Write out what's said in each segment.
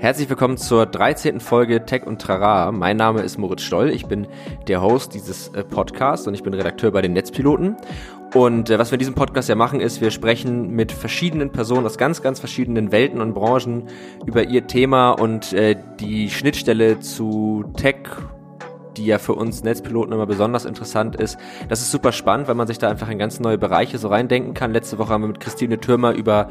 Herzlich willkommen zur 13. Folge Tech und Trara. Mein Name ist Moritz Stoll. Ich bin der Host dieses äh, Podcasts und ich bin Redakteur bei den Netzpiloten. Und äh, was wir in diesem Podcast ja machen, ist, wir sprechen mit verschiedenen Personen aus ganz, ganz verschiedenen Welten und Branchen über ihr Thema und äh, die Schnittstelle zu Tech die ja für uns Netzpiloten immer besonders interessant ist. Das ist super spannend, weil man sich da einfach in ganz neue Bereiche so reindenken kann. Letzte Woche haben wir mit Christine Türmer über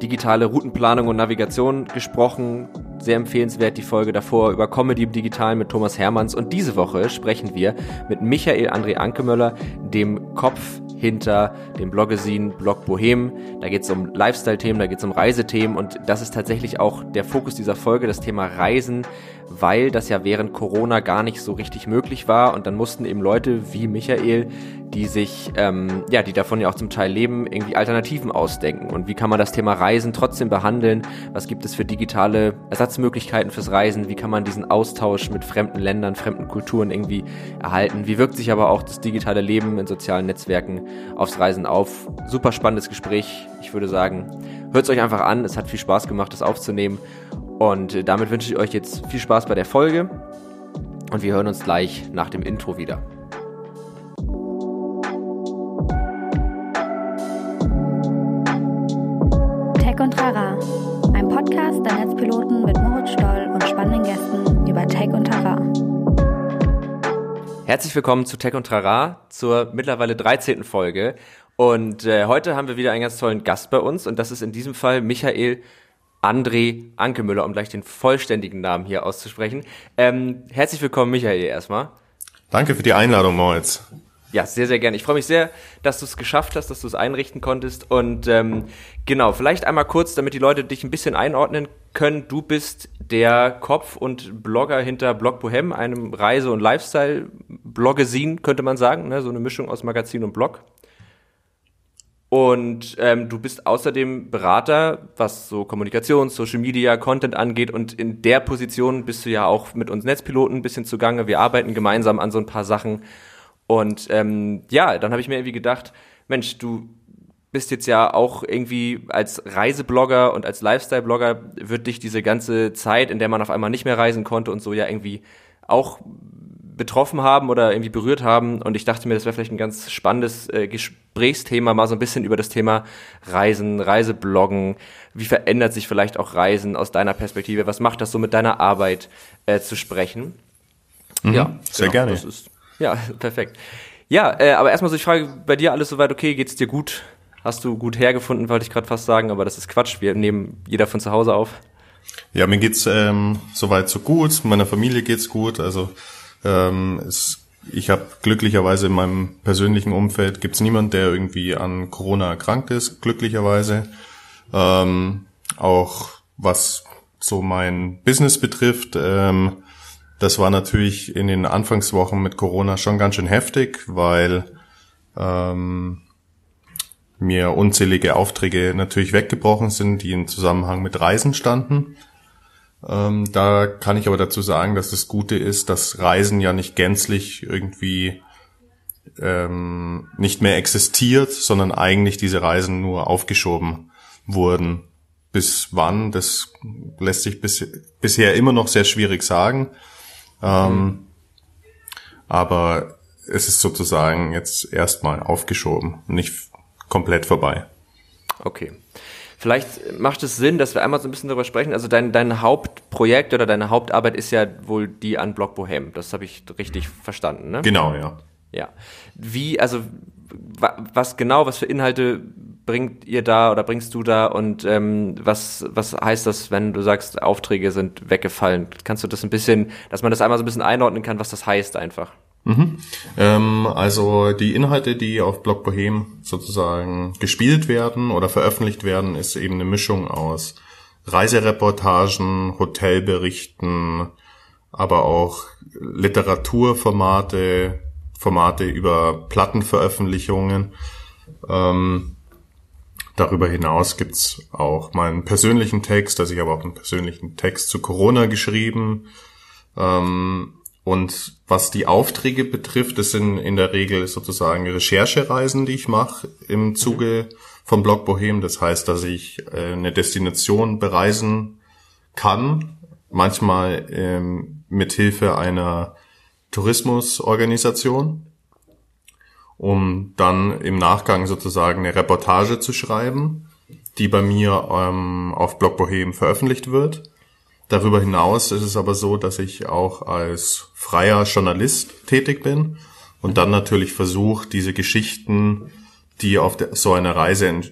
digitale Routenplanung und Navigation gesprochen. Sehr empfehlenswert die Folge davor über Comedy im Digitalen mit Thomas Hermanns. Und diese Woche sprechen wir mit Michael André Ankemöller, dem Kopf hinter dem Bloggesin Blog Bohem. Da geht es um Lifestyle-Themen, da geht es um Reisethemen. Und das ist tatsächlich auch der Fokus dieser Folge, das Thema Reisen, weil das ja während Corona gar nicht so richtig möglich war. Und dann mussten eben Leute wie Michael, die sich, ähm, ja, die davon ja auch zum Teil leben, irgendwie Alternativen ausdenken. Und wie kann man das Thema Reisen trotzdem behandeln, was gibt es für digitale Ersatzmöglichkeiten fürs Reisen, wie kann man diesen Austausch mit fremden Ländern, fremden Kulturen irgendwie erhalten, wie wirkt sich aber auch das digitale Leben in sozialen Netzwerken aufs Reisen auf. Super spannendes Gespräch. Ich würde sagen, hört es euch einfach an. Es hat viel Spaß gemacht, das aufzunehmen. Und äh, damit wünsche ich euch jetzt viel Spaß bei der Folge. Und wir hören uns gleich nach dem Intro wieder. Herzlich willkommen zu Tech und Trara, zur mittlerweile 13. Folge. Und äh, heute haben wir wieder einen ganz tollen Gast bei uns und das ist in diesem Fall Michael André Ankemüller, um gleich den vollständigen Namen hier auszusprechen. Ähm, herzlich willkommen, Michael, erstmal. Danke für die Einladung, Moritz. Ja, sehr, sehr gerne. Ich freue mich sehr, dass du es geschafft hast, dass du es einrichten konntest. Und ähm, genau, vielleicht einmal kurz, damit die Leute dich ein bisschen einordnen können. Du bist der Kopf und Blogger hinter Blog Bohem, einem Reise- und Lifestyle-Bloggesin, könnte man sagen. Ne? So eine Mischung aus Magazin und Blog. Und ähm, du bist außerdem Berater, was so Kommunikation, Social Media, Content angeht. Und in der Position bist du ja auch mit uns Netzpiloten ein bisschen zugange. Wir arbeiten gemeinsam an so ein paar Sachen. Und ähm, ja, dann habe ich mir irgendwie gedacht, Mensch, du bist jetzt ja auch irgendwie als Reiseblogger und als Lifestyle-Blogger wird dich diese ganze Zeit, in der man auf einmal nicht mehr reisen konnte und so ja irgendwie auch betroffen haben oder irgendwie berührt haben. Und ich dachte mir, das wäre vielleicht ein ganz spannendes äh, Gesprächsthema, mal so ein bisschen über das Thema Reisen, Reisebloggen. Wie verändert sich vielleicht auch Reisen aus deiner Perspektive? Was macht das so mit deiner Arbeit äh, zu sprechen? Mhm, ja, sehr genau, gerne. Ist, ja, perfekt. Ja, äh, aber erstmal so ich frage, bei dir alles soweit okay? Geht's dir gut? Hast du gut hergefunden, wollte ich gerade fast sagen, aber das ist Quatsch. Wir nehmen jeder von zu Hause auf. Ja, mir geht's ähm, soweit so gut. Meiner Familie geht's gut. Also ähm, es, ich habe glücklicherweise in meinem persönlichen Umfeld gibt's niemand, der irgendwie an Corona erkrankt ist. Glücklicherweise ähm, auch was so mein Business betrifft. Ähm, das war natürlich in den Anfangswochen mit Corona schon ganz schön heftig, weil ähm, mir unzählige Aufträge natürlich weggebrochen sind, die im Zusammenhang mit Reisen standen. Ähm, da kann ich aber dazu sagen, dass das Gute ist, dass Reisen ja nicht gänzlich irgendwie ähm, nicht mehr existiert, sondern eigentlich diese Reisen nur aufgeschoben wurden. Bis wann, das lässt sich bis, bisher immer noch sehr schwierig sagen. Ähm, mhm. Aber es ist sozusagen jetzt erstmal aufgeschoben, nicht komplett vorbei. Okay. Vielleicht macht es Sinn, dass wir einmal so ein bisschen darüber sprechen. Also dein, dein Hauptprojekt oder deine Hauptarbeit ist ja wohl die an Block Bohem. Das habe ich richtig verstanden, ne? Genau, ja. Ja. Wie, also was genau, was für Inhalte bringt ihr da oder bringst du da und ähm, was, was heißt das, wenn du sagst, Aufträge sind weggefallen? Kannst du das ein bisschen, dass man das einmal so ein bisschen einordnen kann, was das heißt einfach? Mhm. Ähm, also die Inhalte, die auf Blog Bohem sozusagen gespielt werden oder veröffentlicht werden, ist eben eine Mischung aus Reisereportagen, Hotelberichten, aber auch Literaturformate, Formate über Plattenveröffentlichungen. Ähm, darüber hinaus gibt's auch meinen persönlichen Text, also ich habe auch einen persönlichen Text zu Corona geschrieben. Ähm, und was die Aufträge betrifft, das sind in der Regel sozusagen Recherchereisen, die ich mache im Zuge vom Blog Bohem. Das heißt, dass ich äh, eine Destination bereisen kann manchmal ähm, mit Hilfe einer Tourismusorganisation, um dann im Nachgang sozusagen eine Reportage zu schreiben, die bei mir ähm, auf Blog Bohem veröffentlicht wird. Darüber hinaus ist es aber so, dass ich auch als freier Journalist tätig bin und dann natürlich versuche, diese Geschichten, die auf der, so einer Reise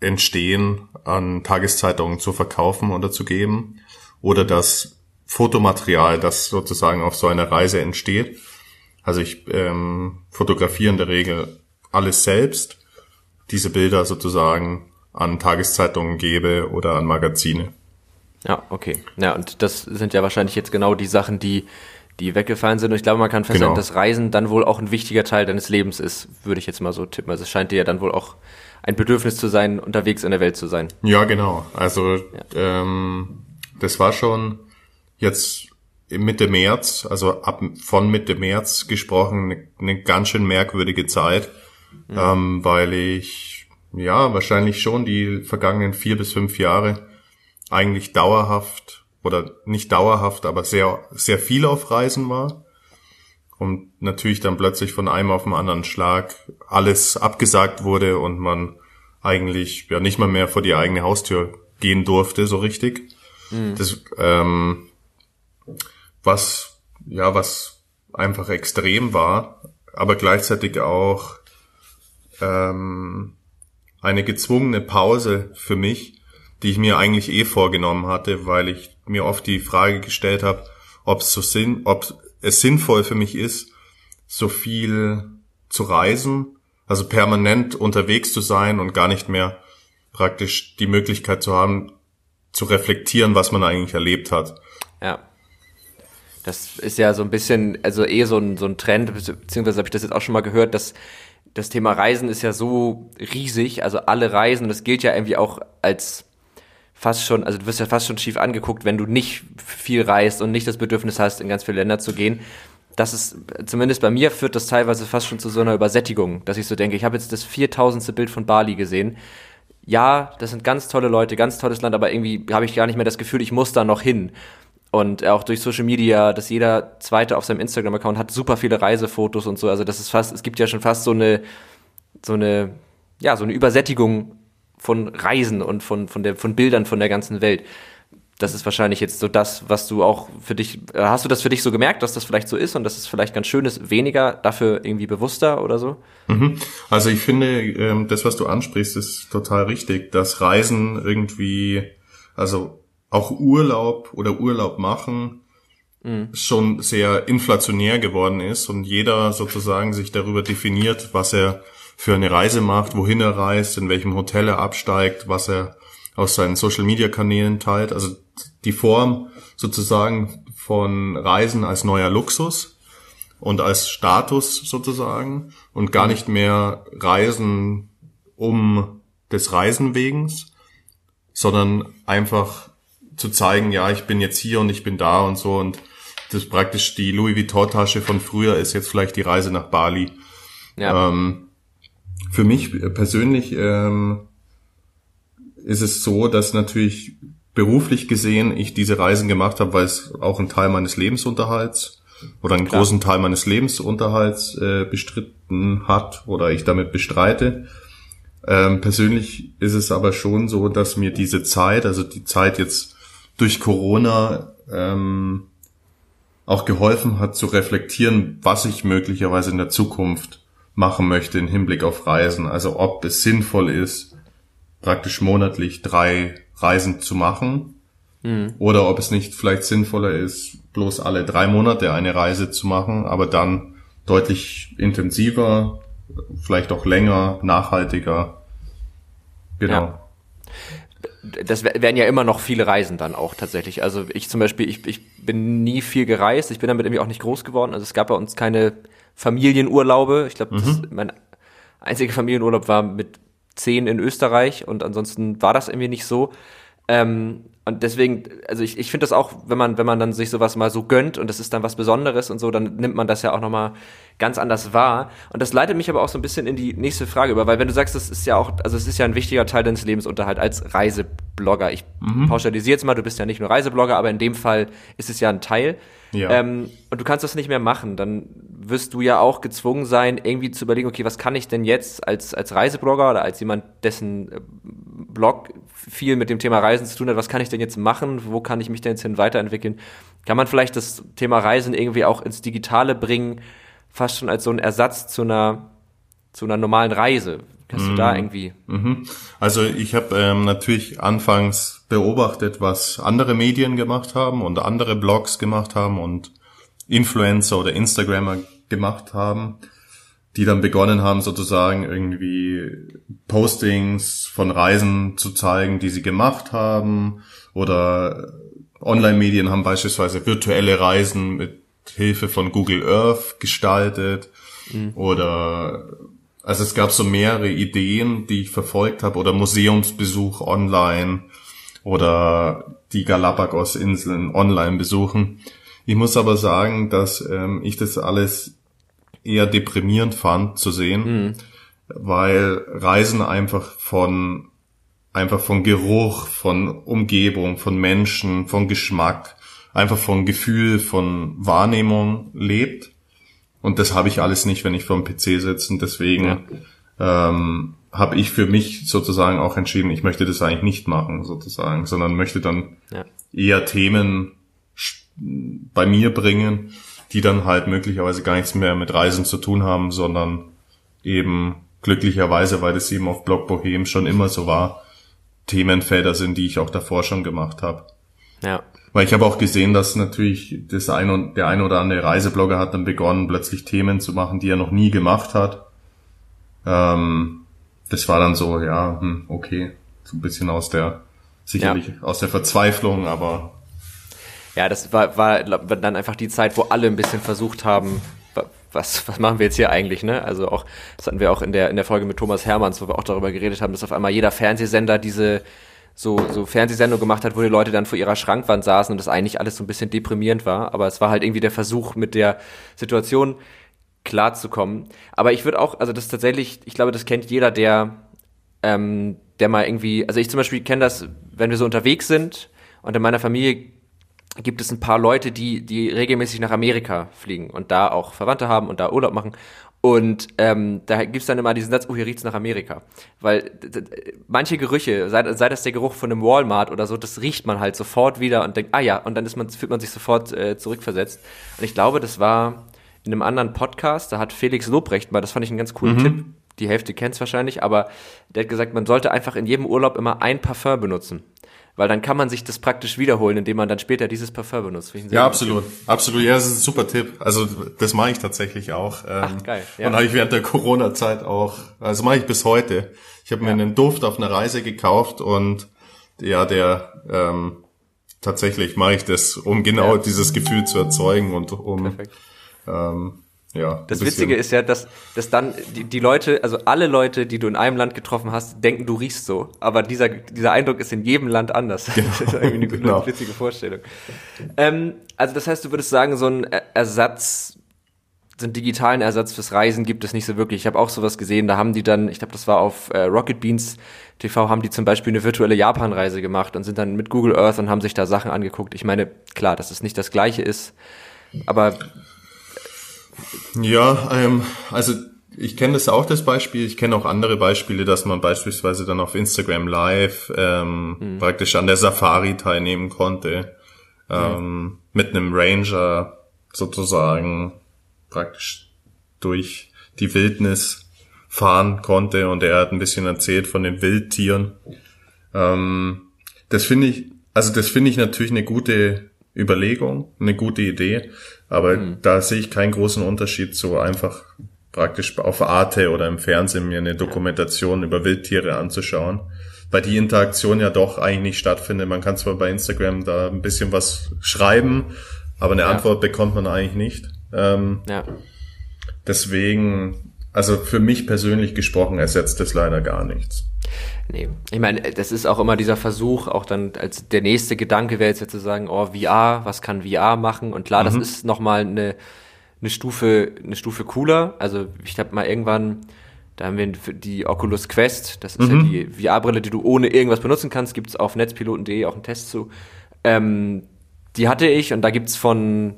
entstehen, an Tageszeitungen zu verkaufen oder zu geben oder das Fotomaterial, das sozusagen auf so einer Reise entsteht. Also ich ähm, fotografiere in der Regel alles selbst, diese Bilder sozusagen an Tageszeitungen gebe oder an Magazine. Ja, okay. Ja, und das sind ja wahrscheinlich jetzt genau die Sachen, die, die weggefallen sind. Und ich glaube, man kann feststellen, genau. dass Reisen dann wohl auch ein wichtiger Teil deines Lebens ist, würde ich jetzt mal so tippen. Also es scheint dir ja dann wohl auch ein Bedürfnis zu sein, unterwegs in der Welt zu sein. Ja, genau. Also ja. Ähm, das war schon jetzt Mitte März, also ab von Mitte März gesprochen, eine, eine ganz schön merkwürdige Zeit, mhm. ähm, weil ich ja wahrscheinlich schon die vergangenen vier bis fünf Jahre eigentlich dauerhaft oder nicht dauerhaft, aber sehr sehr viel auf Reisen war und natürlich dann plötzlich von einem auf den anderen Schlag alles abgesagt wurde und man eigentlich ja nicht mal mehr vor die eigene Haustür gehen durfte so richtig. Mhm. Das ähm, was, ja, was einfach extrem war, aber gleichzeitig auch ähm, eine gezwungene Pause für mich, die ich mir eigentlich eh vorgenommen hatte, weil ich mir oft die Frage gestellt habe, ob es so sinn, ob es sinnvoll für mich ist, so viel zu reisen, also permanent unterwegs zu sein und gar nicht mehr praktisch die Möglichkeit zu haben, zu reflektieren, was man eigentlich erlebt hat. Ja. Das ist ja so ein bisschen, also eh so ein, so ein Trend, beziehungsweise habe ich das jetzt auch schon mal gehört, dass das Thema Reisen ist ja so riesig, also alle Reisen, das gilt ja irgendwie auch als fast schon, also du wirst ja fast schon schief angeguckt, wenn du nicht viel reist und nicht das Bedürfnis hast, in ganz viele Länder zu gehen. Das ist, zumindest bei mir führt das teilweise fast schon zu so einer Übersättigung, dass ich so denke, ich habe jetzt das viertausendste Bild von Bali gesehen. Ja, das sind ganz tolle Leute, ganz tolles Land, aber irgendwie habe ich gar nicht mehr das Gefühl, ich muss da noch hin. Und auch durch Social Media, dass jeder zweite auf seinem Instagram-Account hat super viele Reisefotos und so. Also das ist fast, es gibt ja schon fast so eine, so eine, ja, so eine Übersättigung von Reisen und von, von der, von Bildern von der ganzen Welt. Das ist wahrscheinlich jetzt so das, was du auch für dich, äh, hast du das für dich so gemerkt, dass das vielleicht so ist und dass es vielleicht ganz schön ist, weniger, dafür irgendwie bewusster oder so? Mhm. Also ich finde, ähm, das, was du ansprichst, ist total richtig, dass Reisen irgendwie, also auch Urlaub oder Urlaub machen mhm. schon sehr inflationär geworden ist und jeder sozusagen sich darüber definiert, was er für eine Reise macht, wohin er reist, in welchem Hotel er absteigt, was er aus seinen Social Media Kanälen teilt. Also die Form sozusagen von Reisen als neuer Luxus und als Status sozusagen und gar nicht mehr Reisen um des Reisenwegens, sondern einfach zu zeigen, ja, ich bin jetzt hier und ich bin da und so und das praktisch die Louis Vuitton Tasche von früher ist jetzt vielleicht die Reise nach Bali. Ja. Ähm, für mich persönlich ähm, ist es so, dass natürlich beruflich gesehen ich diese Reisen gemacht habe, weil es auch ein Teil meines Lebensunterhalts oder einen Klar. großen Teil meines Lebensunterhalts äh, bestritten hat oder ich damit bestreite. Ähm, persönlich ist es aber schon so, dass mir diese Zeit, also die Zeit jetzt durch Corona ähm, auch geholfen hat zu reflektieren, was ich möglicherweise in der Zukunft machen möchte im Hinblick auf Reisen. Also ob es sinnvoll ist, praktisch monatlich drei Reisen zu machen mhm. oder ob es nicht vielleicht sinnvoller ist, bloß alle drei Monate eine Reise zu machen, aber dann deutlich intensiver, vielleicht auch länger, nachhaltiger. Genau. Ja das werden ja immer noch viele Reisen dann auch tatsächlich. Also ich zum Beispiel, ich, ich bin nie viel gereist, ich bin damit irgendwie auch nicht groß geworden. Also es gab bei uns keine Familienurlaube. Ich glaube, mhm. mein einziger Familienurlaub war mit zehn in Österreich und ansonsten war das irgendwie nicht so. Ähm, und deswegen, also ich, ich finde das auch, wenn man, wenn man dann sich sowas mal so gönnt und das ist dann was Besonderes und so, dann nimmt man das ja auch nochmal ganz anders wahr. Und das leitet mich aber auch so ein bisschen in die nächste Frage über, weil wenn du sagst, das ist ja auch, also es ist ja ein wichtiger Teil deines Lebensunterhalt als Reiseblogger. Ich mhm. pauschalisiere jetzt mal, du bist ja nicht nur Reiseblogger, aber in dem Fall ist es ja ein Teil. Ja. Ähm, und du kannst das nicht mehr machen, dann wirst du ja auch gezwungen sein, irgendwie zu überlegen, okay, was kann ich denn jetzt als, als Reiseblogger oder als jemand, dessen äh, Blog viel mit dem Thema Reisen zu tun hat, was kann ich denn jetzt machen, wo kann ich mich denn jetzt hin weiterentwickeln? Kann man vielleicht das Thema Reisen irgendwie auch ins Digitale bringen, fast schon als so ein Ersatz zu einer, zu einer normalen Reise? Kannst du da mhm. irgendwie? Mhm. Also ich habe ähm, natürlich anfangs beobachtet, was andere Medien gemacht haben und andere Blogs gemacht haben und Influencer oder Instagrammer gemacht haben, die dann begonnen haben, sozusagen irgendwie Postings von Reisen zu zeigen, die sie gemacht haben oder Online-Medien haben beispielsweise virtuelle Reisen mit Hilfe von Google Earth gestaltet mhm. oder also es gab so mehrere Ideen, die ich verfolgt habe oder Museumsbesuch online oder die Galapagos-Inseln online besuchen. Ich muss aber sagen, dass ähm, ich das alles eher deprimierend fand zu sehen, mhm. weil Reisen einfach von einfach von Geruch, von Umgebung, von Menschen, von Geschmack, einfach von Gefühl, von Wahrnehmung lebt. Und das habe ich alles nicht, wenn ich vor dem PC sitze. Und deswegen ja. ähm, habe ich für mich sozusagen auch entschieden, ich möchte das eigentlich nicht machen, sozusagen, sondern möchte dann ja. eher Themen bei mir bringen, die dann halt möglicherweise gar nichts mehr mit Reisen zu tun haben, sondern eben glücklicherweise, weil das eben auf Blog Bohem schon immer so war, Themenfelder sind, die ich auch davor schon gemacht habe. Ja. Weil ich habe auch gesehen, dass natürlich das ein und der eine oder andere Reiseblogger hat dann begonnen, plötzlich Themen zu machen, die er noch nie gemacht hat. Ähm, das war dann so, ja, hm, okay, so ein bisschen aus der sicherlich ja. aus der Verzweiflung, aber ja, das war, war dann einfach die Zeit, wo alle ein bisschen versucht haben, was, was machen wir jetzt hier eigentlich, ne? Also auch, das hatten wir auch in der, in der Folge mit Thomas Hermanns, wo wir auch darüber geredet haben, dass auf einmal jeder Fernsehsender diese, so, so Fernsehsendung gemacht hat, wo die Leute dann vor ihrer Schrankwand saßen und das eigentlich alles so ein bisschen deprimierend war. Aber es war halt irgendwie der Versuch, mit der Situation klarzukommen. Aber ich würde auch, also das tatsächlich, ich glaube, das kennt jeder, der, ähm, der mal irgendwie, also ich zum Beispiel kenne das, wenn wir so unterwegs sind und in meiner Familie gibt es ein paar Leute, die, die regelmäßig nach Amerika fliegen und da auch Verwandte haben und da Urlaub machen. Und ähm, da gibt's dann immer diesen Satz, oh, hier riecht's nach Amerika. Weil manche Gerüche, sei, sei das der Geruch von einem Walmart oder so, das riecht man halt sofort wieder und denkt, ah ja, und dann ist man, fühlt man sich sofort äh, zurückversetzt. Und ich glaube, das war in einem anderen Podcast, da hat Felix Lobrecht mal, das fand ich einen ganz coolen mhm. Tipp, die Hälfte kennt's wahrscheinlich, aber der hat gesagt, man sollte einfach in jedem Urlaub immer ein Parfum benutzen weil dann kann man sich das praktisch wiederholen, indem man dann später dieses Parfum benutzt. Ja, absolut, absolut. Ja, das ist ein super Tipp. Also das mache ich tatsächlich auch. Ach, ähm, geil. Ja. Und habe ich während der Corona-Zeit auch. Also mache ich bis heute. Ich habe ja. mir einen Duft auf einer Reise gekauft und ja, der ähm, tatsächlich mache ich das, um genau ja. dieses Gefühl zu erzeugen und um ähm, ja, das Witzige ist ja, dass, dass dann die, die Leute, also alle Leute, die du in einem Land getroffen hast, denken, du riechst so. Aber dieser, dieser Eindruck ist in jedem Land anders. Genau. Das ist irgendwie eine, genau. eine witzige Vorstellung. Ähm, also das heißt, du würdest sagen, so ein Ersatz, so einen digitalen Ersatz fürs Reisen gibt es nicht so wirklich. Ich habe auch sowas gesehen, da haben die dann, ich glaube, das war auf äh, Rocket Beans TV, haben die zum Beispiel eine virtuelle Japan-Reise gemacht und sind dann mit Google Earth und haben sich da Sachen angeguckt. Ich meine, klar, dass es nicht das Gleiche ist, aber ja, ähm, also ich kenne das auch, das Beispiel. Ich kenne auch andere Beispiele, dass man beispielsweise dann auf Instagram Live ähm, mhm. praktisch an der Safari teilnehmen konnte. Ähm, mhm. Mit einem Ranger sozusagen praktisch durch die Wildnis fahren konnte und er hat ein bisschen erzählt von den Wildtieren. Ähm, das finde ich, also das finde ich natürlich eine gute Überlegung, eine gute Idee. Aber mhm. da sehe ich keinen großen Unterschied so einfach praktisch auf Arte oder im Fernsehen mir eine Dokumentation über Wildtiere anzuschauen. Weil die Interaktion ja doch eigentlich nicht stattfindet. Man kann zwar bei Instagram da ein bisschen was schreiben, aber eine ja. Antwort bekommt man eigentlich nicht. Ähm, ja. Deswegen, also für mich persönlich gesprochen, ersetzt das leider gar nichts. Nee, ich meine, das ist auch immer dieser Versuch, auch dann als der nächste Gedanke wäre jetzt ja zu sagen, oh, VR, was kann VR machen? Und klar, mhm. das ist nochmal eine, eine Stufe, eine Stufe cooler. Also ich habe mal irgendwann, da haben wir die Oculus Quest, das ist mhm. ja die VR-Brille, die du ohne irgendwas benutzen kannst, gibt's auf netzpiloten.de auch einen Test zu. Ähm, die hatte ich und da gibt's von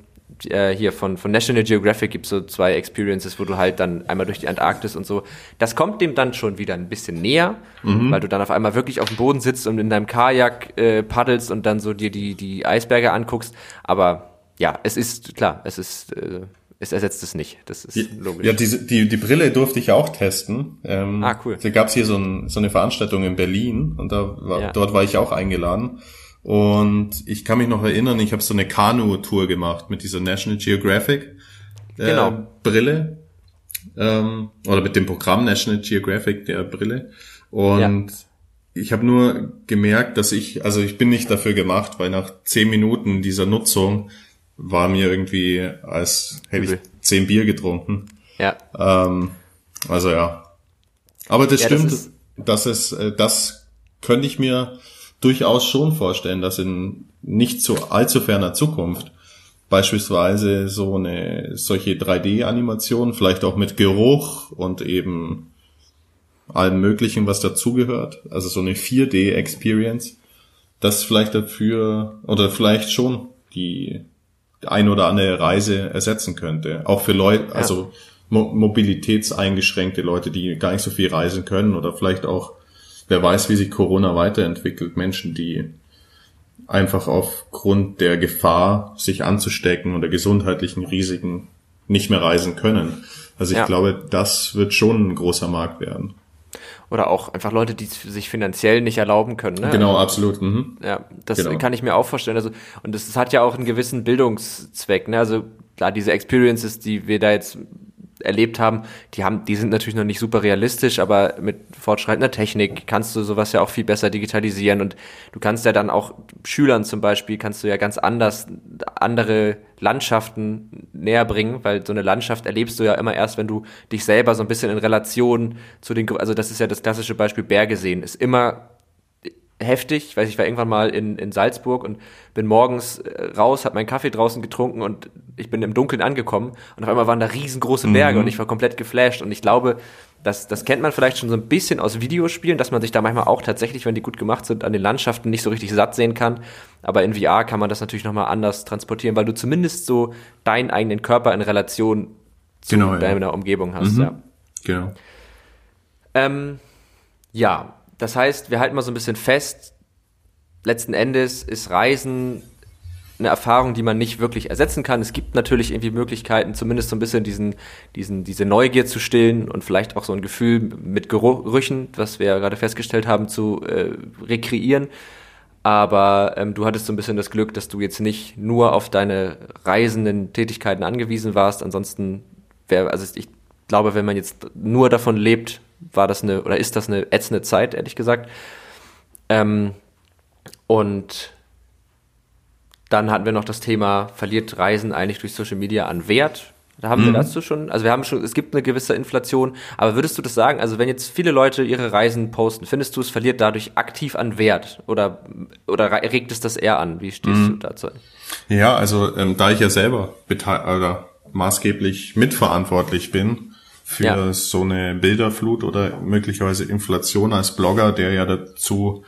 äh, hier von, von National Geographic gibt so zwei Experiences, wo du halt dann einmal durch die Antarktis und so. Das kommt dem dann schon wieder ein bisschen näher, mhm. weil du dann auf einmal wirklich auf dem Boden sitzt und in deinem Kajak äh, paddelst und dann so dir die, die Eisberge anguckst. Aber ja, es ist klar, es ist. Äh, es ersetzt es nicht. Das ist logisch. Ja, diese, die, die Brille durfte ich auch testen. Ähm, ah, cool. Da gab's hier so, ein, so eine Veranstaltung in Berlin und da war, ja. dort war ich auch eingeladen. Und ich kann mich noch erinnern, ich habe so eine Kanu-Tour gemacht mit dieser National Geographic äh, genau. Brille. Ähm, oder mit dem Programm National Geographic der Brille. Und ja. ich habe nur gemerkt, dass ich, also ich bin nicht dafür gemacht, weil nach zehn Minuten dieser Nutzung war mir irgendwie, als hätte ich zehn Bier getrunken. Ja. Ähm, also ja. Aber das ja, stimmt, das, dass es, äh, das könnte ich mir durchaus schon vorstellen, dass in nicht so allzu ferner Zukunft beispielsweise so eine solche 3D-Animation, vielleicht auch mit Geruch und eben allem möglichen, was dazugehört, also so eine 4D-Experience, das vielleicht dafür oder vielleicht schon die ein oder andere Reise ersetzen könnte. Auch für Leute, ja. also mo mobilitätseingeschränkte Leute, die gar nicht so viel reisen können oder vielleicht auch wer weiß, wie sich Corona weiterentwickelt. Menschen, die einfach aufgrund der Gefahr, sich anzustecken oder gesundheitlichen Risiken nicht mehr reisen können. Also ich ja. glaube, das wird schon ein großer Markt werden. Oder auch einfach Leute, die sich finanziell nicht erlauben können. Ne? Genau, absolut. Mhm. Ja, das genau. kann ich mir auch vorstellen. Also, und das, das hat ja auch einen gewissen Bildungszweck. Ne? Also klar, diese Experiences, die wir da jetzt erlebt haben, die haben, die sind natürlich noch nicht super realistisch, aber mit fortschreitender Technik kannst du sowas ja auch viel besser digitalisieren und du kannst ja dann auch Schülern zum Beispiel kannst du ja ganz anders andere Landschaften näher bringen, weil so eine Landschaft erlebst du ja immer erst, wenn du dich selber so ein bisschen in Relation zu den, also das ist ja das klassische Beispiel Berge sehen, ist immer heftig. Ich weiß, ich war irgendwann mal in, in Salzburg und bin morgens äh, raus, habe meinen Kaffee draußen getrunken und ich bin im Dunkeln angekommen und auf einmal waren da riesengroße Berge mhm. und ich war komplett geflasht und ich glaube, das, das kennt man vielleicht schon so ein bisschen aus Videospielen, dass man sich da manchmal auch tatsächlich, wenn die gut gemacht sind, an den Landschaften nicht so richtig satt sehen kann. Aber in VR kann man das natürlich nochmal anders transportieren, weil du zumindest so deinen eigenen Körper in Relation zu genau, deiner ja. Umgebung hast. Mhm. Ja. Genau. Ähm, ja, das heißt, wir halten mal so ein bisschen fest, letzten Endes ist Reisen eine Erfahrung, die man nicht wirklich ersetzen kann. Es gibt natürlich irgendwie Möglichkeiten, zumindest so ein bisschen diesen, diesen, diese Neugier zu stillen und vielleicht auch so ein Gefühl mit Gerüchen, was wir ja gerade festgestellt haben, zu äh, rekreieren. Aber ähm, du hattest so ein bisschen das Glück, dass du jetzt nicht nur auf deine reisenden Tätigkeiten angewiesen warst. Ansonsten wäre, also ich glaube, wenn man jetzt nur davon lebt, war das eine, oder ist das eine ätzende Zeit, ehrlich gesagt. Ähm, und dann hatten wir noch das Thema, verliert Reisen eigentlich durch Social Media an Wert? Da haben mhm. wir dazu schon, also wir haben schon, es gibt eine gewisse Inflation, aber würdest du das sagen, also wenn jetzt viele Leute ihre Reisen posten, findest du, es verliert dadurch aktiv an Wert oder, oder regt es das eher an? Wie stehst mhm. du dazu? Ja, also ähm, da ich ja selber oder maßgeblich mitverantwortlich bin, für ja. so eine Bilderflut oder möglicherweise Inflation als Blogger, der ja dazu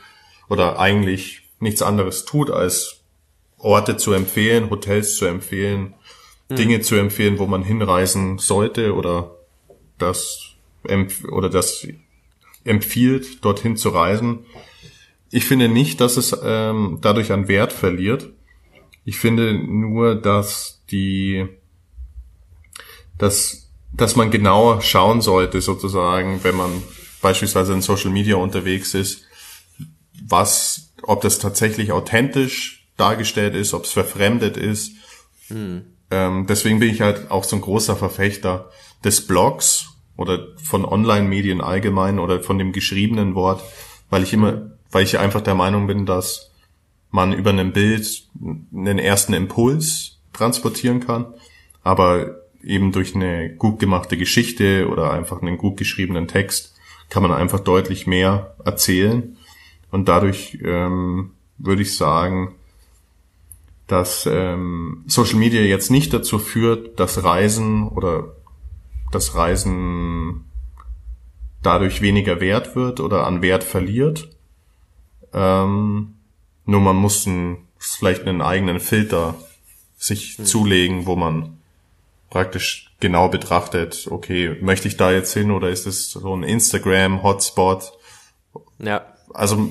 oder eigentlich nichts anderes tut, als Orte zu empfehlen, Hotels zu empfehlen, mhm. Dinge zu empfehlen, wo man hinreisen sollte oder das oder das empfiehlt, dorthin zu reisen. Ich finde nicht, dass es ähm, dadurch an Wert verliert. Ich finde nur, dass die, dass dass man genau schauen sollte, sozusagen, wenn man beispielsweise in Social Media unterwegs ist, was, ob das tatsächlich authentisch dargestellt ist, ob es verfremdet ist. Hm. Ähm, deswegen bin ich halt auch so ein großer Verfechter des Blogs oder von Online-Medien allgemein oder von dem geschriebenen Wort, weil ich immer, weil ich einfach der Meinung bin, dass man über ein Bild einen ersten Impuls transportieren kann, aber eben durch eine gut gemachte Geschichte oder einfach einen gut geschriebenen Text kann man einfach deutlich mehr erzählen. Und dadurch ähm, würde ich sagen, dass ähm, Social Media jetzt nicht dazu führt, dass Reisen oder das Reisen dadurch weniger wert wird oder an Wert verliert. Ähm, nur man muss ein, vielleicht einen eigenen Filter sich hm. zulegen, wo man praktisch genau betrachtet, okay, möchte ich da jetzt hin oder ist es so ein Instagram-Hotspot? Ja. Also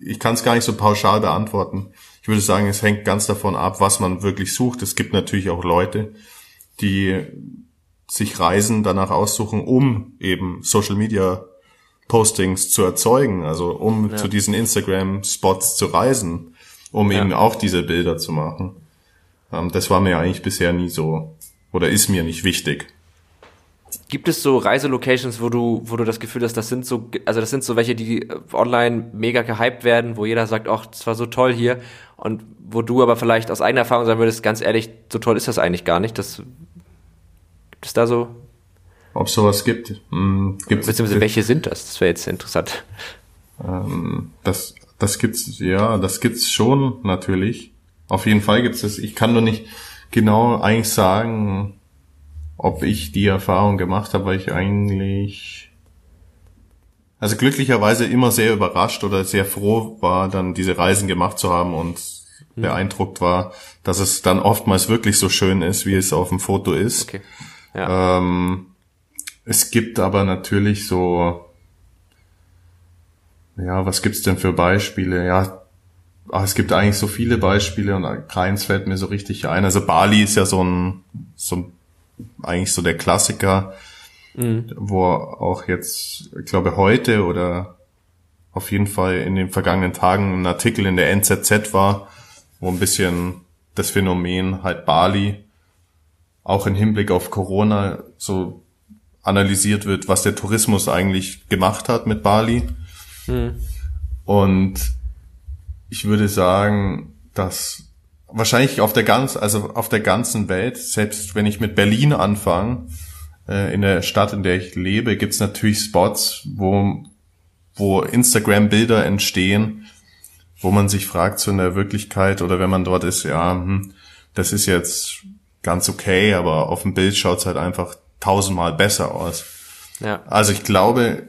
ich kann es gar nicht so pauschal beantworten. Ich würde sagen, es hängt ganz davon ab, was man wirklich sucht. Es gibt natürlich auch Leute, die sich Reisen danach aussuchen, um eben Social Media Postings zu erzeugen, also um ja. zu diesen Instagram Spots zu reisen, um ja. eben auch diese Bilder zu machen. Ähm, das war mir eigentlich bisher nie so oder ist mir nicht wichtig. Gibt es so Reiselocations, wo du, wo du das Gefühl hast, das sind so, also das sind so welche, die online mega gehypt werden, wo jeder sagt, ach, das war so toll hier, und wo du aber vielleicht aus eigener Erfahrung sagen würdest, ganz ehrlich, so toll ist das eigentlich gar nicht. Das Gibt es da so? Ob sowas gibt? Hm, gibt's, Beziehungsweise welche sind das? Das wäre jetzt interessant. Ähm, das, das gibt's, ja, das gibt's schon natürlich. Auf jeden Fall gibt's das. Ich kann nur nicht genau eigentlich sagen, ob ich die Erfahrung gemacht habe, weil ich eigentlich also glücklicherweise immer sehr überrascht oder sehr froh war, dann diese Reisen gemacht zu haben und mhm. beeindruckt war, dass es dann oftmals wirklich so schön ist, wie es auf dem Foto ist. Okay. Ja. Ähm, es gibt aber natürlich so, ja, was gibt's denn für Beispiele? Ja, ach, es gibt eigentlich so viele Beispiele und keins fällt mir so richtig ein. Also Bali ist ja so ein, so ein eigentlich so der Klassiker, mhm. wo auch jetzt, ich glaube heute oder auf jeden Fall in den vergangenen Tagen ein Artikel in der NZZ war, wo ein bisschen das Phänomen halt Bali auch im Hinblick auf Corona so analysiert wird, was der Tourismus eigentlich gemacht hat mit Bali. Mhm. Und ich würde sagen, dass wahrscheinlich auf der ganz, also auf der ganzen Welt, selbst wenn ich mit Berlin anfange, äh, in der Stadt, in der ich lebe, gibt's natürlich Spots, wo, wo Instagram-Bilder entstehen, wo man sich fragt, so in der Wirklichkeit oder wenn man dort ist, ja, hm, das ist jetzt ganz okay, aber auf dem Bild schaut's halt einfach tausendmal besser aus. Ja. Also ich glaube,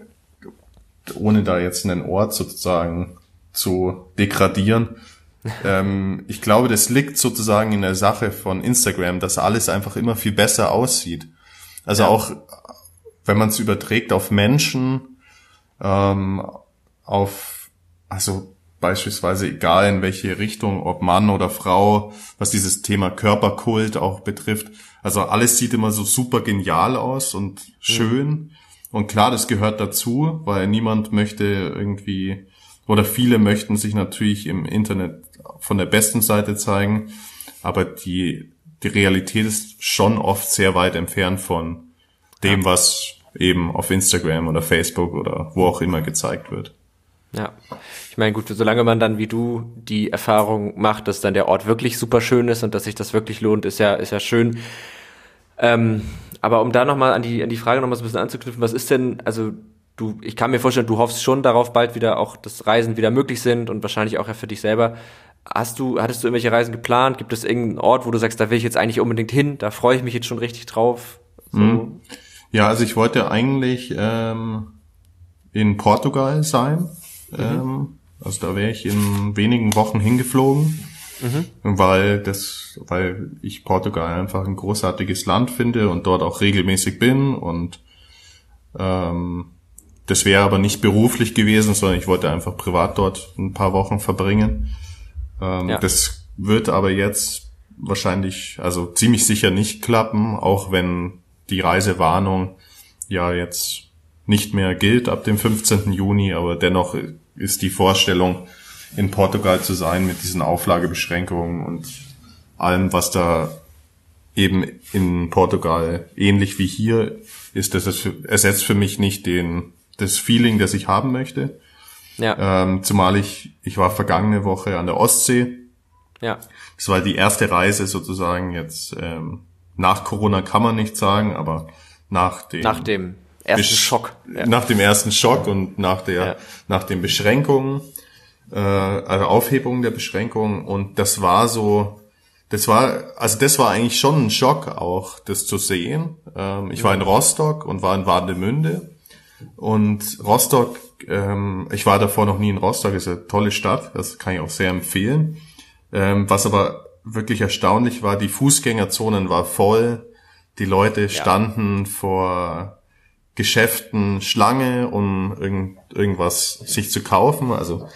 ohne da jetzt einen Ort sozusagen zu degradieren, ähm, ich glaube, das liegt sozusagen in der Sache von Instagram, dass alles einfach immer viel besser aussieht. Also ja. auch, wenn man es überträgt auf Menschen, ähm, auf, also beispielsweise egal in welche Richtung, ob Mann oder Frau, was dieses Thema Körperkult auch betrifft. Also alles sieht immer so super genial aus und schön. Mhm. Und klar, das gehört dazu, weil niemand möchte irgendwie, oder viele möchten sich natürlich im Internet von der besten Seite zeigen, aber die, die Realität ist schon oft sehr weit entfernt von dem, was eben auf Instagram oder Facebook oder wo auch immer gezeigt wird. Ja, ich meine, gut, solange man dann wie du die Erfahrung macht, dass dann der Ort wirklich super schön ist und dass sich das wirklich lohnt, ist ja, ist ja schön. Ähm, aber um da nochmal an die, an die Frage nochmal so ein bisschen anzuknüpfen, was ist denn, also du, ich kann mir vorstellen, du hoffst schon darauf, bald wieder auch, dass Reisen wieder möglich sind und wahrscheinlich auch ja für dich selber. Hast du, hattest du irgendwelche Reisen geplant? Gibt es irgendeinen Ort, wo du sagst, da will ich jetzt eigentlich unbedingt hin? Da freue ich mich jetzt schon richtig drauf. So. Mhm. Ja, also ich wollte eigentlich ähm, in Portugal sein. Mhm. Ähm, also da wäre ich in wenigen Wochen hingeflogen, mhm. weil das, weil ich Portugal einfach ein großartiges Land finde und dort auch regelmäßig bin und ähm, das wäre aber nicht beruflich gewesen, sondern ich wollte einfach privat dort ein paar Wochen verbringen. Ähm, ja. Das wird aber jetzt wahrscheinlich, also ziemlich sicher nicht klappen, auch wenn die Reisewarnung ja jetzt nicht mehr gilt ab dem 15. Juni, aber dennoch ist die Vorstellung, in Portugal zu sein mit diesen Auflagebeschränkungen und allem, was da eben in Portugal ähnlich wie hier ist, das ersetzt für mich nicht den, das Feeling, das ich haben möchte. Ja. Ähm, zumal ich, ich war vergangene Woche an der Ostsee. Ja. Das war die erste Reise sozusagen jetzt ähm, nach Corona kann man nicht sagen, aber nach dem, nach dem ersten Schock. Ja. Nach dem ersten Schock und nach der, ja. nach den Beschränkungen, äh, also Aufhebung der Beschränkungen. Und das war so, das war, also das war eigentlich schon ein Schock auch, das zu sehen. Ähm, ich war in Rostock und war in Warnemünde. Und Rostock, ähm, ich war davor noch nie in Rostock, ist eine tolle Stadt, das kann ich auch sehr empfehlen. Ähm, was aber wirklich erstaunlich war, die Fußgängerzonen war voll, die Leute standen ja. vor Geschäften Schlange, um irgend, irgendwas sich zu kaufen. Also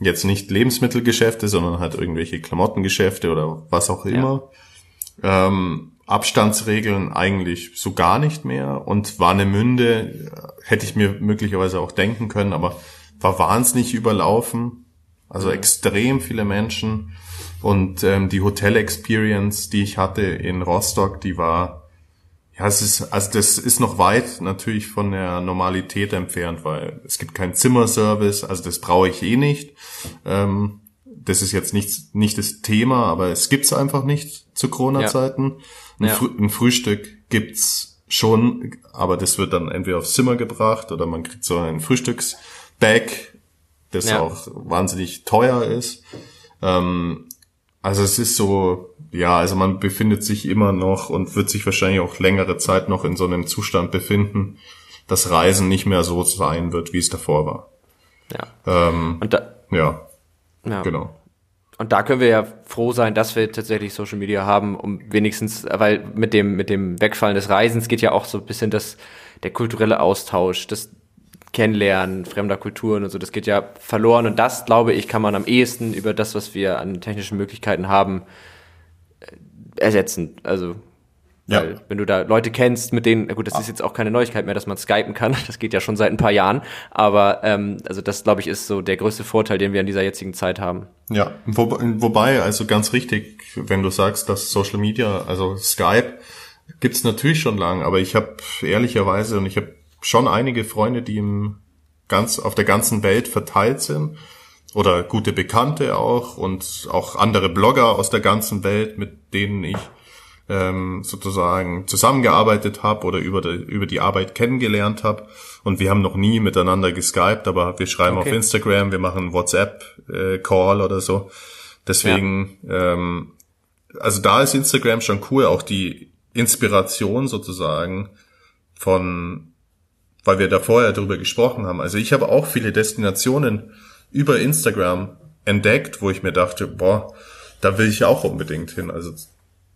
jetzt nicht Lebensmittelgeschäfte, sondern halt irgendwelche Klamottengeschäfte oder was auch immer. Ja. Ähm, Abstandsregeln eigentlich so gar nicht mehr und Warnemünde äh, hätte ich mir möglicherweise auch denken können, aber war wahnsinnig überlaufen. Also extrem viele Menschen und ähm, die Hotel Experience, die ich hatte in Rostock, die war ja, es ist, also das ist noch weit natürlich von der Normalität entfernt, weil es gibt keinen Zimmerservice, also das brauche ich eh nicht. Ähm, das ist jetzt nicht, nicht das Thema, aber es gibt's einfach nicht zu Corona-Zeiten. Ja. Ein, ja. Fr ein, Frühstück gibt's schon, aber das wird dann entweder aufs Zimmer gebracht oder man kriegt so ein Frühstücksbag, das ja. auch wahnsinnig teuer ist. Ähm, also es ist so, ja, also man befindet sich immer noch und wird sich wahrscheinlich auch längere Zeit noch in so einem Zustand befinden, dass Reisen nicht mehr so sein wird, wie es davor war. Ja. Ähm, und da, ja, ja. Genau. Und da können wir ja froh sein, dass wir tatsächlich Social Media haben, um wenigstens, weil mit dem, mit dem Wegfallen des Reisens geht ja auch so ein bisschen das, der kulturelle Austausch, das Kennenlernen fremder Kulturen und so, das geht ja verloren. Und das, glaube ich, kann man am ehesten über das, was wir an technischen Möglichkeiten haben, äh, ersetzen. Also, ja. weil, wenn du da Leute kennst, mit denen, gut, das ah. ist jetzt auch keine Neuigkeit mehr, dass man skypen kann. Das geht ja schon seit ein paar Jahren. Aber, ähm, also das, glaube ich, ist so der größte Vorteil, den wir in dieser jetzigen Zeit haben. Ja, wo, wobei, also ganz richtig, wenn du sagst, dass Social Media, also Skype, gibt's natürlich schon lang, aber ich habe ehrlicherweise und ich habe schon einige Freunde, die im ganz auf der ganzen Welt verteilt sind oder gute Bekannte auch und auch andere Blogger aus der ganzen Welt, mit denen ich ähm, sozusagen zusammengearbeitet habe oder über die, über die Arbeit kennengelernt habe. Und wir haben noch nie miteinander geskypt, aber wir schreiben okay. auf Instagram, wir machen WhatsApp-Call äh, oder so. Deswegen, ja. ähm, also da ist Instagram schon cool, auch die Inspiration sozusagen von weil wir da vorher drüber gesprochen haben. Also ich habe auch viele Destinationen über Instagram entdeckt, wo ich mir dachte, boah, da will ich auch unbedingt hin. Also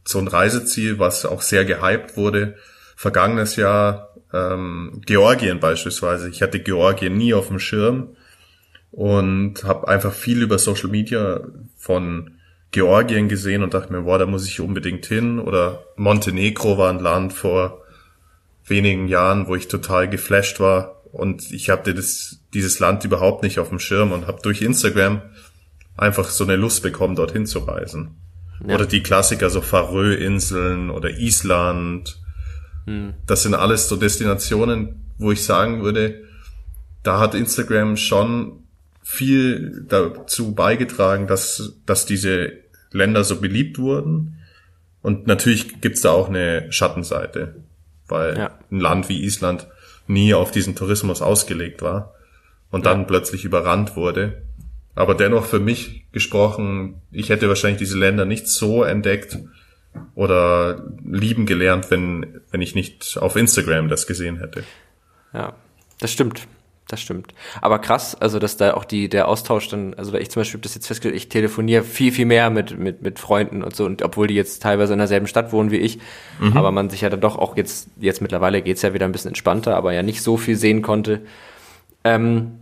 so ein Reiseziel, was auch sehr gehypt wurde. Vergangenes Jahr ähm, Georgien beispielsweise. Ich hatte Georgien nie auf dem Schirm und habe einfach viel über Social Media von Georgien gesehen und dachte mir, boah, da muss ich unbedingt hin. Oder Montenegro war ein Land vor wenigen Jahren, wo ich total geflasht war und ich hatte das, dieses Land überhaupt nicht auf dem Schirm und habe durch Instagram einfach so eine Lust bekommen, dorthin zu reisen. Ja. Oder die Klassiker, so Farö-Inseln oder Island. Hm. Das sind alles so Destinationen, wo ich sagen würde, da hat Instagram schon viel dazu beigetragen, dass, dass diese Länder so beliebt wurden. Und natürlich gibt's da auch eine Schattenseite weil ja. ein Land wie Island nie auf diesen Tourismus ausgelegt war und dann ja. plötzlich überrannt wurde. Aber dennoch für mich gesprochen, ich hätte wahrscheinlich diese Länder nicht so entdeckt oder lieben gelernt, wenn, wenn ich nicht auf Instagram das gesehen hätte. Ja, das stimmt das stimmt. Aber krass, also dass da auch die der Austausch dann, also ich zum Beispiel das jetzt festgestellt, ich telefoniere viel viel mehr mit mit mit Freunden und so und obwohl die jetzt teilweise in derselben Stadt wohnen wie ich, mhm. aber man sich ja dann doch auch jetzt jetzt mittlerweile geht's ja wieder ein bisschen entspannter, aber ja nicht so viel sehen konnte. Ähm,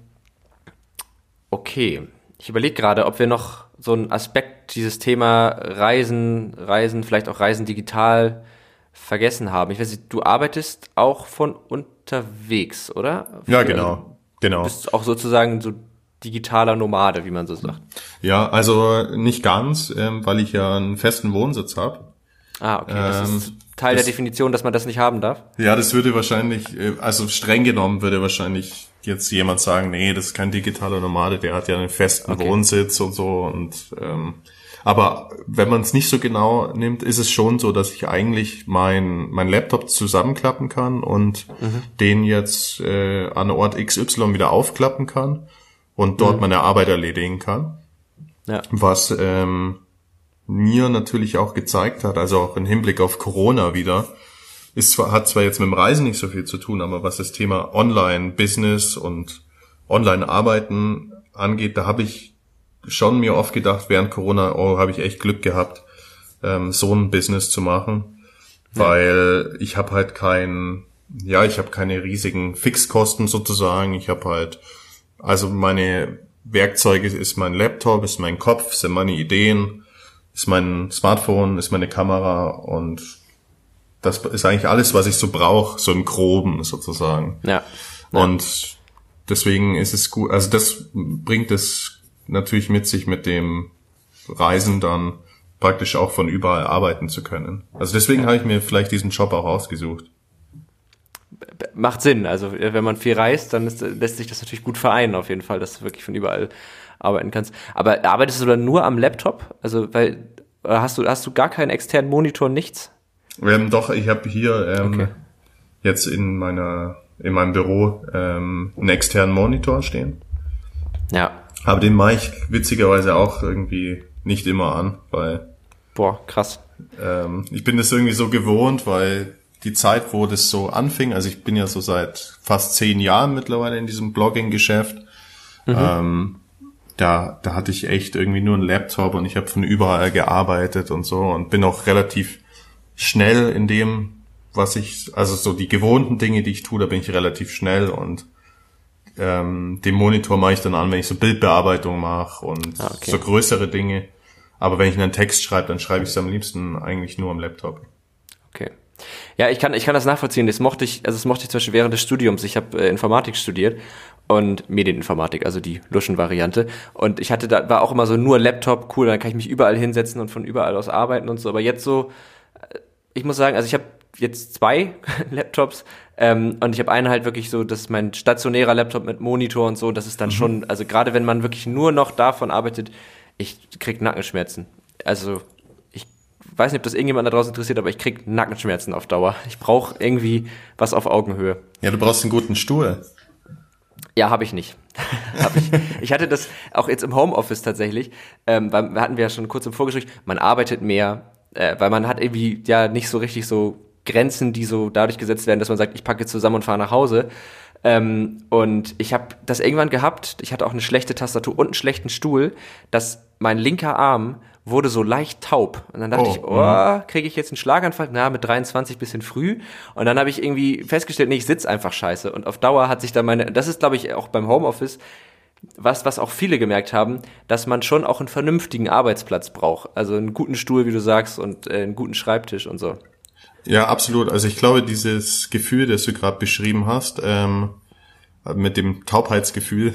okay, ich überlege gerade, ob wir noch so einen Aspekt dieses Thema Reisen, Reisen, vielleicht auch Reisen digital vergessen haben. Ich weiß nicht, du arbeitest auch von unterwegs, oder? Für, ja, genau. Genau. Du bist auch sozusagen so digitaler Nomade, wie man so sagt. Ja, also nicht ganz, ähm, weil ich ja einen festen Wohnsitz habe. Ah, okay. Das ähm, ist Teil das, der Definition, dass man das nicht haben darf? Ja, das würde wahrscheinlich, äh, also streng genommen würde wahrscheinlich jetzt jemand sagen, nee, das ist kein digitaler Nomade, der hat ja einen festen okay. Wohnsitz und so und ähm, Aber wenn man es nicht so genau nimmt, ist es schon so, dass ich eigentlich mein, mein Laptop zusammenklappen kann und mhm. den jetzt äh, an Ort XY wieder aufklappen kann und dort mhm. meine Arbeit erledigen kann. Ja. Was ähm, mir natürlich auch gezeigt hat, also auch im Hinblick auf Corona wieder, ist zwar, hat zwar jetzt mit dem Reisen nicht so viel zu tun, aber was das Thema Online-Business und Online-Arbeiten angeht, da habe ich schon mir oft gedacht, während Corona, oh, habe ich echt Glück gehabt, ähm, so ein Business zu machen, ja. weil ich habe halt kein, ja, ich habe keine riesigen Fixkosten sozusagen. Ich habe halt, also meine Werkzeuge ist mein Laptop, ist mein Kopf, sind meine Ideen, ist mein Smartphone, ist meine Kamera und das ist eigentlich alles, was ich so brauche, so im Groben sozusagen. Ja. ja. Und deswegen ist es gut, also das bringt es natürlich mit sich mit dem Reisen dann praktisch auch von überall arbeiten zu können. Also deswegen habe ich mir vielleicht diesen Job auch ausgesucht. Macht Sinn. Also wenn man viel reist, dann ist, lässt sich das natürlich gut vereinen auf jeden Fall, dass du wirklich von überall arbeiten kannst. Aber arbeitest du dann nur am Laptop? Also weil hast du hast du gar keinen externen Monitor, nichts? Ähm, doch, ich habe hier ähm, okay. jetzt in meiner in meinem Büro ähm, einen externen Monitor stehen. Ja. Aber den mache ich witzigerweise auch irgendwie nicht immer an, weil. Boah, krass. Ähm, ich bin das irgendwie so gewohnt, weil die Zeit, wo das so anfing, also ich bin ja so seit fast zehn Jahren mittlerweile in diesem Blogging-Geschäft, mhm. ähm, da, da hatte ich echt irgendwie nur einen Laptop und ich habe von überall gearbeitet und so und bin auch relativ schnell in dem, was ich, also so die gewohnten Dinge, die ich tue, da bin ich relativ schnell und ähm, den Monitor mache ich dann an, wenn ich so Bildbearbeitung mache und ah, okay. so größere Dinge. Aber wenn ich einen Text schreibe, dann schreibe ich es am liebsten eigentlich nur am Laptop. Okay. Ja, ich kann, ich kann das nachvollziehen. Das mochte ich, also das mochte ich zum Beispiel während des Studiums. Ich habe äh, Informatik studiert und Medieninformatik, also die Luschen-Variante. Und ich hatte da, war auch immer so nur Laptop, cool, dann kann ich mich überall hinsetzen und von überall aus arbeiten und so. Aber jetzt so, ich muss sagen, also ich habe jetzt zwei Laptops ähm, und ich habe einen halt wirklich so, das ist mein stationärer Laptop mit Monitor und so, das ist dann mhm. schon, also gerade wenn man wirklich nur noch davon arbeitet, ich krieg Nackenschmerzen. Also ich weiß nicht, ob das irgendjemand da draußen interessiert, aber ich krieg Nackenschmerzen auf Dauer. Ich brauche irgendwie was auf Augenhöhe. Ja, du brauchst einen guten Stuhl. Ja, habe ich nicht. hab ich. ich hatte das auch jetzt im Homeoffice tatsächlich, ähm, weil hatten wir ja schon kurz im Vorgespräch, man arbeitet mehr, äh, weil man hat irgendwie ja nicht so richtig so Grenzen, die so dadurch gesetzt werden, dass man sagt, ich packe zusammen und fahre nach Hause. Ähm, und ich habe das irgendwann gehabt, ich hatte auch eine schlechte Tastatur und einen schlechten Stuhl, dass mein linker Arm wurde so leicht taub. Und dann dachte oh, ich, oh, mhm. kriege ich jetzt einen Schlaganfall? Na, mit 23 bisschen früh. Und dann habe ich irgendwie festgestellt, nee, ich sitz einfach scheiße. Und auf Dauer hat sich dann meine, das ist glaube ich auch beim Homeoffice, was, was auch viele gemerkt haben, dass man schon auch einen vernünftigen Arbeitsplatz braucht. Also einen guten Stuhl, wie du sagst, und äh, einen guten Schreibtisch und so. Ja, absolut. Also ich glaube, dieses Gefühl, das du gerade beschrieben hast, ähm, mit dem Taubheitsgefühl,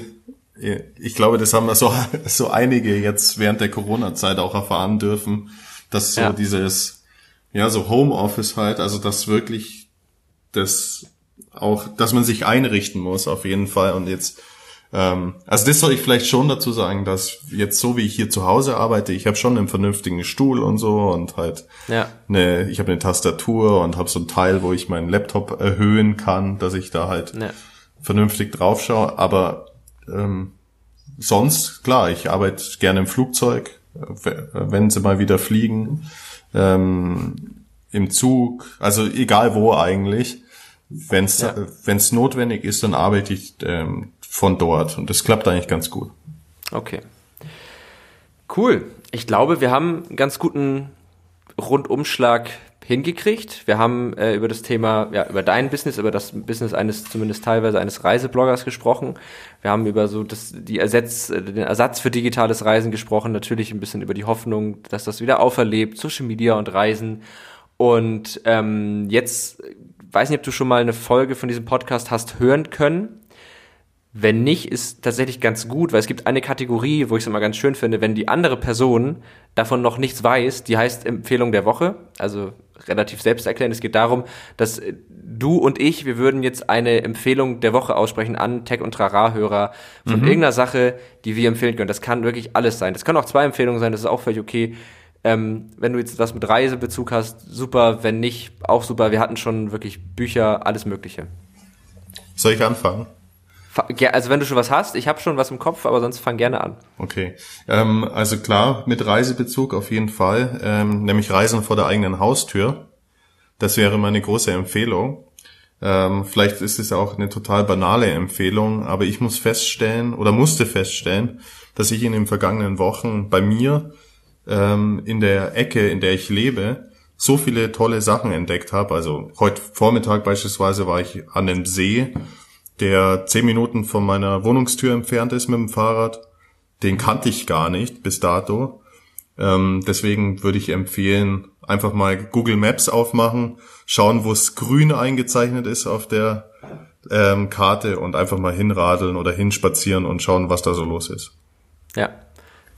ich glaube, das haben wir so, so einige jetzt während der Corona-Zeit auch erfahren dürfen, dass so ja. dieses, ja, so Homeoffice halt, also das wirklich das auch, dass man sich einrichten muss auf jeden Fall und jetzt also das soll ich vielleicht schon dazu sagen, dass jetzt so wie ich hier zu Hause arbeite, ich habe schon einen vernünftigen Stuhl und so und halt ja. eine, ich habe eine Tastatur und habe so ein Teil, wo ich meinen Laptop erhöhen kann, dass ich da halt ja. vernünftig drauf schaue. Aber ähm, sonst, klar, ich arbeite gerne im Flugzeug, wenn sie mal wieder fliegen, ähm, im Zug, also egal wo eigentlich. Wenn es ja. wenn's notwendig ist, dann arbeite ich ähm, von dort. Und das klappt eigentlich ganz gut. Okay. Cool. Ich glaube, wir haben einen ganz guten Rundumschlag hingekriegt. Wir haben äh, über das Thema, ja, über dein Business, über das Business eines, zumindest teilweise eines Reisebloggers gesprochen. Wir haben über so das, die Ersatz, äh, den Ersatz für digitales Reisen gesprochen, natürlich ein bisschen über die Hoffnung, dass das wieder auferlebt, Social Media und Reisen. Und ähm, jetzt weiß nicht, ob du schon mal eine Folge von diesem Podcast hast hören können. Wenn nicht, ist tatsächlich ganz gut, weil es gibt eine Kategorie, wo ich es immer ganz schön finde, wenn die andere Person davon noch nichts weiß, die heißt Empfehlung der Woche. Also relativ selbst erklären. Es geht darum, dass äh, du und ich, wir würden jetzt eine Empfehlung der Woche aussprechen an Tech- und Trara-Hörer von mhm. irgendeiner Sache, die wir empfehlen können. Das kann wirklich alles sein. Das können auch zwei Empfehlungen sein, das ist auch völlig okay. Ähm, wenn du jetzt was mit Reisebezug hast, super. Wenn nicht, auch super. Wir hatten schon wirklich Bücher, alles Mögliche. Soll ich anfangen? Also wenn du schon was hast, ich habe schon was im Kopf, aber sonst fang gerne an. Okay, ähm, also klar, mit Reisebezug auf jeden Fall, ähm, nämlich Reisen vor der eigenen Haustür. Das wäre meine große Empfehlung. Ähm, vielleicht ist es auch eine total banale Empfehlung, aber ich muss feststellen oder musste feststellen, dass ich in den vergangenen Wochen bei mir ähm, in der Ecke, in der ich lebe, so viele tolle Sachen entdeckt habe. Also heute Vormittag beispielsweise war ich an einem See der zehn Minuten von meiner Wohnungstür entfernt ist mit dem Fahrrad. Den kannte ich gar nicht bis dato. Ähm, deswegen würde ich empfehlen, einfach mal Google Maps aufmachen, schauen, wo es grün eingezeichnet ist auf der ähm, Karte und einfach mal hinradeln oder hinspazieren und schauen, was da so los ist. Ja.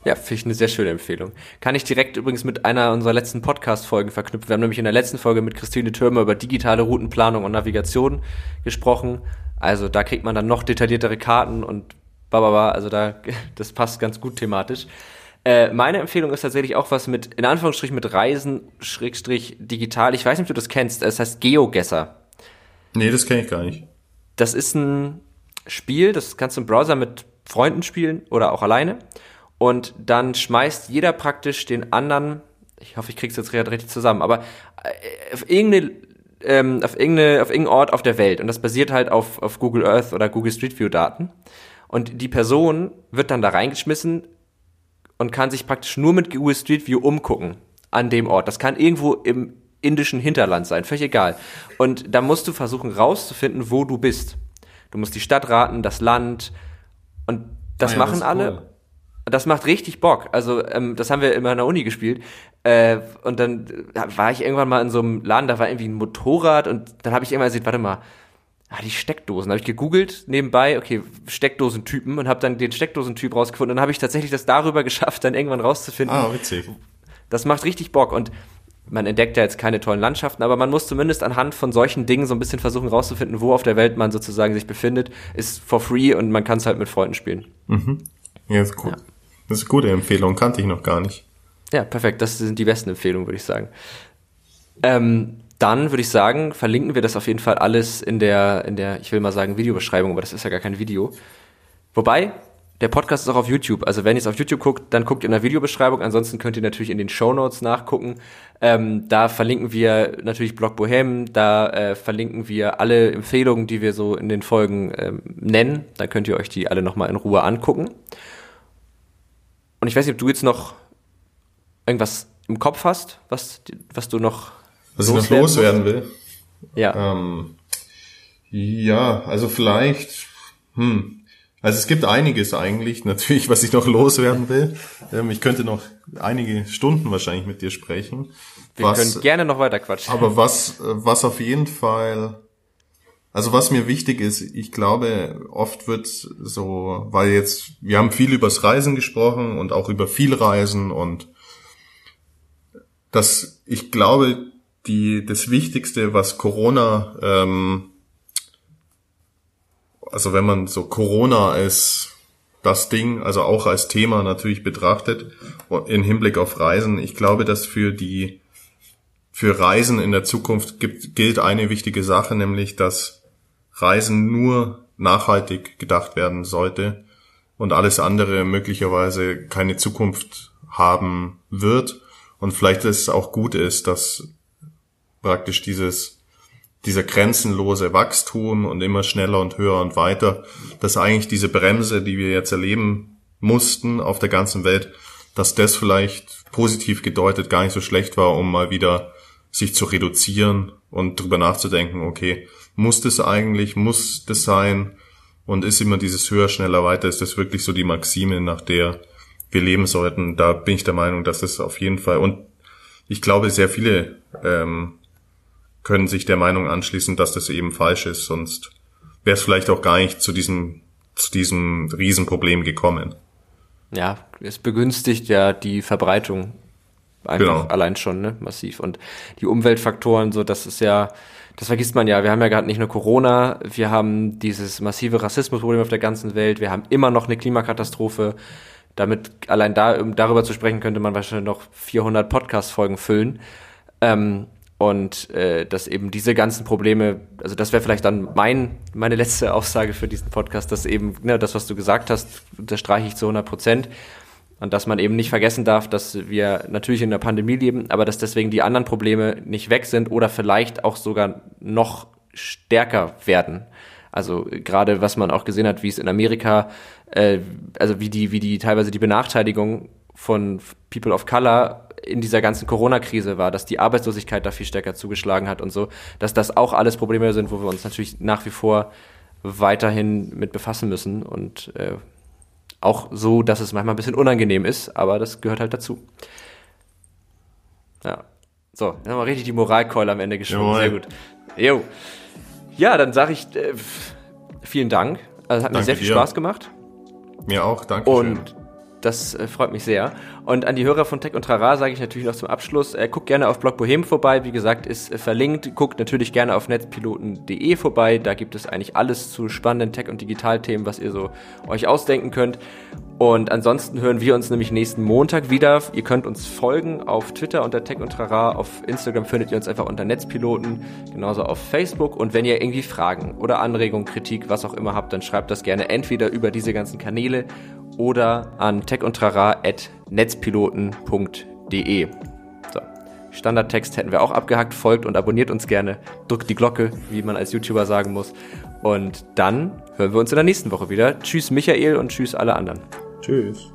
Ja, finde ich eine sehr schöne Empfehlung. Kann ich direkt übrigens mit einer unserer letzten Podcast-Folgen verknüpfen. Wir haben nämlich in der letzten Folge mit Christine Türmer über digitale Routenplanung und Navigation gesprochen. Also da kriegt man dann noch detailliertere Karten und bababa, also da, das passt ganz gut thematisch. Äh, meine Empfehlung ist tatsächlich auch was mit, in Anführungsstrichen mit Reisen, Schrägstrich digital. Ich weiß nicht, ob du das kennst. Es heißt GeoGesser. Nee, das kenne ich gar nicht. Das ist ein Spiel, das kannst du im Browser mit Freunden spielen oder auch alleine. Und dann schmeißt jeder praktisch den anderen, ich hoffe, ich krieg's jetzt richtig zusammen, aber äh, auf irgendeine ähm, auf, irgendeine, auf irgendeinen Ort auf der Welt. Und das basiert halt auf, auf Google Earth oder Google Street View Daten. Und die Person wird dann da reingeschmissen und kann sich praktisch nur mit Google Street View umgucken an dem Ort. Das kann irgendwo im indischen Hinterland sein, völlig egal. Und da musst du versuchen rauszufinden, wo du bist. Du musst die Stadt raten, das Land. Und das ah ja, machen das alle. Cool. Das macht richtig Bock. Also ähm, das haben wir immer an der Uni gespielt. Äh, und dann war ich irgendwann mal in so einem Laden, da war irgendwie ein Motorrad und dann habe ich irgendwann gesehen, warte mal, ah, die Steckdosen. habe ich gegoogelt nebenbei, okay, Steckdosentypen und habe dann den Steckdosentyp rausgefunden. Und dann habe ich tatsächlich das darüber geschafft, dann irgendwann rauszufinden. Ah, witzig. Das macht richtig Bock und man entdeckt ja jetzt keine tollen Landschaften, aber man muss zumindest anhand von solchen Dingen so ein bisschen versuchen rauszufinden, wo auf der Welt man sozusagen sich befindet. Ist for free und man kann es halt mit Freunden spielen. Mhm. Ja, ist cool. Ja. Das ist eine gute Empfehlung, kannte ich noch gar nicht. Ja, perfekt. Das sind die besten Empfehlungen, würde ich sagen. Ähm, dann würde ich sagen, verlinken wir das auf jeden Fall alles in der, in der, ich will mal sagen, Videobeschreibung, aber das ist ja gar kein Video. Wobei, der Podcast ist auch auf YouTube. Also wenn ihr es auf YouTube guckt, dann guckt in der Videobeschreibung. Ansonsten könnt ihr natürlich in den Show Notes nachgucken. Ähm, da verlinken wir natürlich Blog Bohem. Da äh, verlinken wir alle Empfehlungen, die wir so in den Folgen ähm, nennen. Da könnt ihr euch die alle nochmal in Ruhe angucken. Und ich weiß nicht, ob du jetzt noch irgendwas im Kopf hast, was, was du noch was ich noch loswerden will. Ja. Ähm, ja, also vielleicht, hm, also es gibt einiges eigentlich, natürlich, was ich noch loswerden will. Ähm, ich könnte noch einige Stunden wahrscheinlich mit dir sprechen. Wir was, können gerne noch weiter quatschen. Aber was, was auf jeden Fall, also was mir wichtig ist, ich glaube, oft wird so, weil jetzt, wir haben viel übers Reisen gesprochen und auch über viel Reisen und dass ich glaube, die, das Wichtigste, was Corona, ähm, also wenn man so Corona als das Ding, also auch als Thema natürlich betrachtet, in Hinblick auf Reisen, ich glaube, dass für die, für Reisen in der Zukunft gibt, gilt eine wichtige Sache, nämlich, dass Reisen nur nachhaltig gedacht werden sollte und alles andere möglicherweise keine Zukunft haben wird. Und vielleicht ist es auch gut ist, dass praktisch dieses, dieser grenzenlose Wachstum und immer schneller und höher und weiter, dass eigentlich diese Bremse, die wir jetzt erleben mussten auf der ganzen Welt, dass das vielleicht positiv gedeutet gar nicht so schlecht war, um mal wieder sich zu reduzieren und drüber nachzudenken, okay, muss das eigentlich, muss das sein und ist immer dieses höher, schneller, weiter, ist das wirklich so die Maxime, nach der wir leben sollten. Da bin ich der Meinung, dass das auf jeden Fall und ich glaube, sehr viele ähm, können sich der Meinung anschließen, dass das eben falsch ist, sonst wäre es vielleicht auch gar nicht zu diesem zu diesem Riesenproblem gekommen. Ja, es begünstigt ja die Verbreitung einfach genau. allein schon, ne, massiv. Und die Umweltfaktoren, so, das ist ja, das vergisst man ja. Wir haben ja gerade nicht nur Corona, wir haben dieses massive Rassismusproblem auf der ganzen Welt, wir haben immer noch eine Klimakatastrophe. Damit allein da, um darüber zu sprechen, könnte man wahrscheinlich noch 400 Podcast-Folgen füllen. Ähm, und äh, dass eben diese ganzen Probleme, also das wäre vielleicht dann mein, meine letzte Aussage für diesen Podcast, dass eben, ne, das, was du gesagt hast, unterstreiche ich zu 100 Prozent. Und dass man eben nicht vergessen darf, dass wir natürlich in der Pandemie leben, aber dass deswegen die anderen Probleme nicht weg sind oder vielleicht auch sogar noch stärker werden. Also gerade was man auch gesehen hat, wie es in Amerika, äh, also wie die, wie die teilweise die Benachteiligung von People of Color in dieser ganzen Corona-Krise war, dass die Arbeitslosigkeit da viel stärker zugeschlagen hat und so, dass das auch alles Probleme sind, wo wir uns natürlich nach wie vor weiterhin mit befassen müssen und äh, auch so, dass es manchmal ein bisschen unangenehm ist, aber das gehört halt dazu. Ja. So, dann haben wir richtig die Moralkeule am Ende geschwungen. Sehr gut. Jo. Ja, dann sage ich äh, vielen Dank. Also, es hat danke mir sehr viel dir. Spaß gemacht. Mir auch, danke. Und das äh, freut mich sehr. Und an die Hörer von Tech und Trara sage ich natürlich noch zum Abschluss, äh, guckt gerne auf Blog Bohem vorbei, wie gesagt, ist äh, verlinkt. Guckt natürlich gerne auf netzpiloten.de vorbei, da gibt es eigentlich alles zu spannenden Tech- und Digitalthemen, was ihr so euch ausdenken könnt. Und ansonsten hören wir uns nämlich nächsten Montag wieder. Ihr könnt uns folgen auf Twitter unter Tech und Trara, auf Instagram findet ihr uns einfach unter Netzpiloten, genauso auf Facebook. Und wenn ihr irgendwie Fragen oder Anregungen, Kritik, was auch immer habt, dann schreibt das gerne entweder über diese ganzen Kanäle oder an techundtrara.netzpiloten.de. So. Standardtext hätten wir auch abgehackt. Folgt und abonniert uns gerne. Drückt die Glocke, wie man als YouTuber sagen muss. Und dann hören wir uns in der nächsten Woche wieder. Tschüss Michael und tschüss alle anderen. Tschüss.